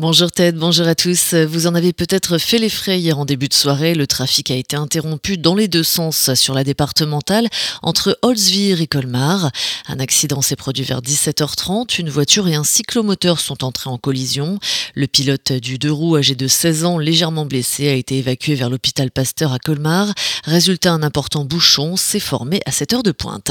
Bonjour Ted, bonjour à tous. Vous en avez peut-être fait les frais hier en début de soirée. Le trafic a été interrompu dans les deux sens sur la départementale entre Holzwir et Colmar. Un accident s'est produit vers 17h30. Une voiture et un cyclomoteur sont entrés en collision. Le pilote du deux roues âgé de 16 ans, légèrement blessé, a été évacué vers l'hôpital Pasteur à Colmar. Résultat, un important bouchon s'est formé à cette heure de pointe.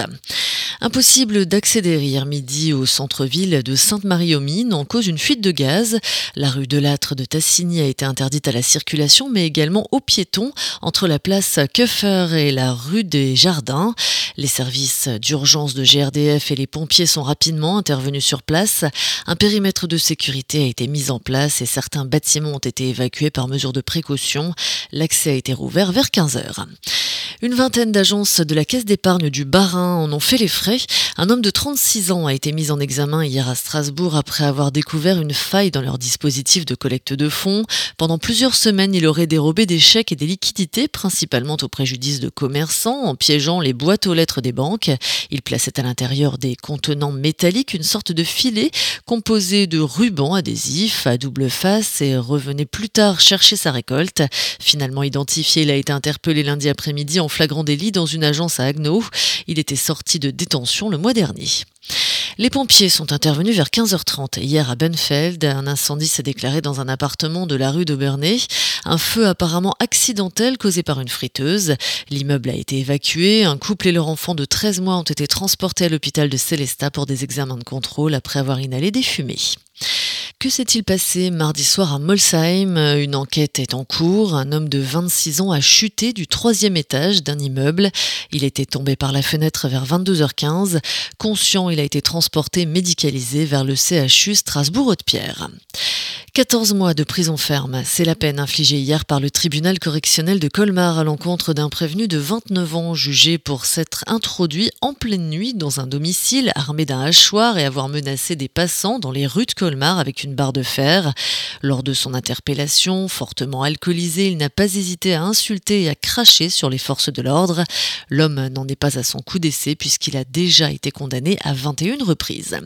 Impossible d'accéder hier midi au centre-ville de Sainte-Marie-aux-Mines en cause d'une fuite de gaz. La rue de Lâtre de Tassigny a été interdite à la circulation, mais également aux piétons entre la place Köffer et la rue des Jardins. Les services d'urgence de GRDF et les pompiers sont rapidement intervenus sur place. Un périmètre de sécurité a été mis en place et certains bâtiments ont été évacués par mesure de précaution. L'accès a été rouvert vers 15 heures. Une vingtaine d'agences de la Caisse d'épargne du Barin en ont fait les frais. Un homme de 36 ans a été mis en examen hier à Strasbourg après avoir découvert une faille dans leur dispositif de collecte de fonds. Pendant plusieurs semaines, il aurait dérobé des chèques et des liquidités, principalement au préjudice de commerçants, en piégeant les boîtes aux lettres des banques. Il plaçait à l'intérieur des contenants métalliques une sorte de filet composé de rubans adhésifs à double face et revenait plus tard chercher sa récolte. Finalement identifié, il a été interpellé lundi après-midi en flagrant délit dans une agence à Agno. Il était sorti de détention le mois dernier. Les pompiers sont intervenus vers 15h30 hier à Benfeld. Un incendie s'est déclaré dans un appartement de la rue d'Aubernay. Un feu apparemment accidentel causé par une friteuse. L'immeuble a été évacué. Un couple et leur enfant de 13 mois ont été transportés à l'hôpital de Célestat pour des examens de contrôle après avoir inhalé des fumées. Que s'est-il passé mardi soir à Molsheim? Une enquête est en cours. Un homme de 26 ans a chuté du troisième étage d'un immeuble. Il était tombé par la fenêtre vers 22h15. Conscient, il a été transporté médicalisé vers le CHU Strasbourg-Haute-Pierre. 14 mois de prison ferme, c'est la peine infligée hier par le tribunal correctionnel de Colmar à l'encontre d'un prévenu de 29 ans jugé pour s'être introduit en pleine nuit dans un domicile armé d'un hachoir et avoir menacé des passants dans les rues de Colmar avec une barre de fer. Lors de son interpellation, fortement alcoolisé, il n'a pas hésité à insulter et à cracher sur les forces de l'ordre. L'homme n'en est pas à son coup d'essai puisqu'il a déjà été condamné à 21 reprises.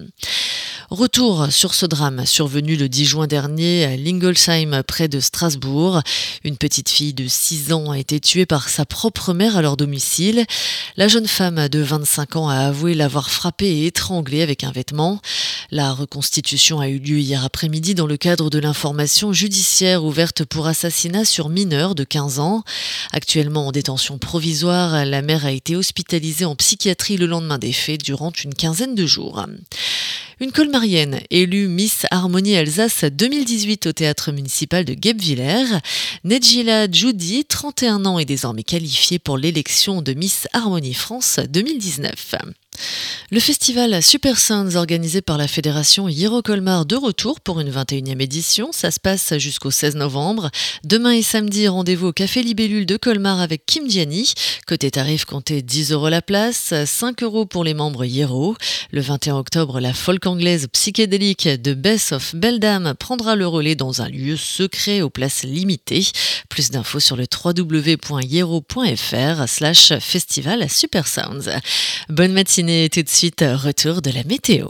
Retour sur ce drame survenu le 10 juin dernier à Lingolsheim près de Strasbourg. Une petite fille de 6 ans a été tuée par sa propre mère à leur domicile. La jeune femme de 25 ans a avoué l'avoir frappée et étranglée avec un vêtement. La reconstitution a eu lieu hier après-midi dans le cadre de l'information judiciaire ouverte pour assassinat sur mineur de 15 ans. Actuellement en détention provisoire, la mère a été hospitalisée en psychiatrie le lendemain des faits durant une quinzaine de jours. Une colmarienne élue Miss Harmonie Alsace 2018 au théâtre municipal de Guebwiller, Nedjila Judy, 31 ans, est désormais qualifiée pour l'élection de Miss Harmonie France 2019. Le festival Super Sons organisé par la fédération Hiro Colmar de retour pour une 21e édition. Ça se passe jusqu'au 16 novembre. Demain et samedi, rendez-vous au Café Libellule de Colmar avec Kim Gianni. Côté tarif, comptez 10 euros la place, 5 euros pour les membres Hiro. Le 21 octobre, la folk anglaise psychédélique de Bess of Beldam prendra le relais dans un lieu secret aux places limitées. Plus d'infos sur le www.hero.fr slash festival Super Sounds. Bonne matinée et tout de suite retour de la météo.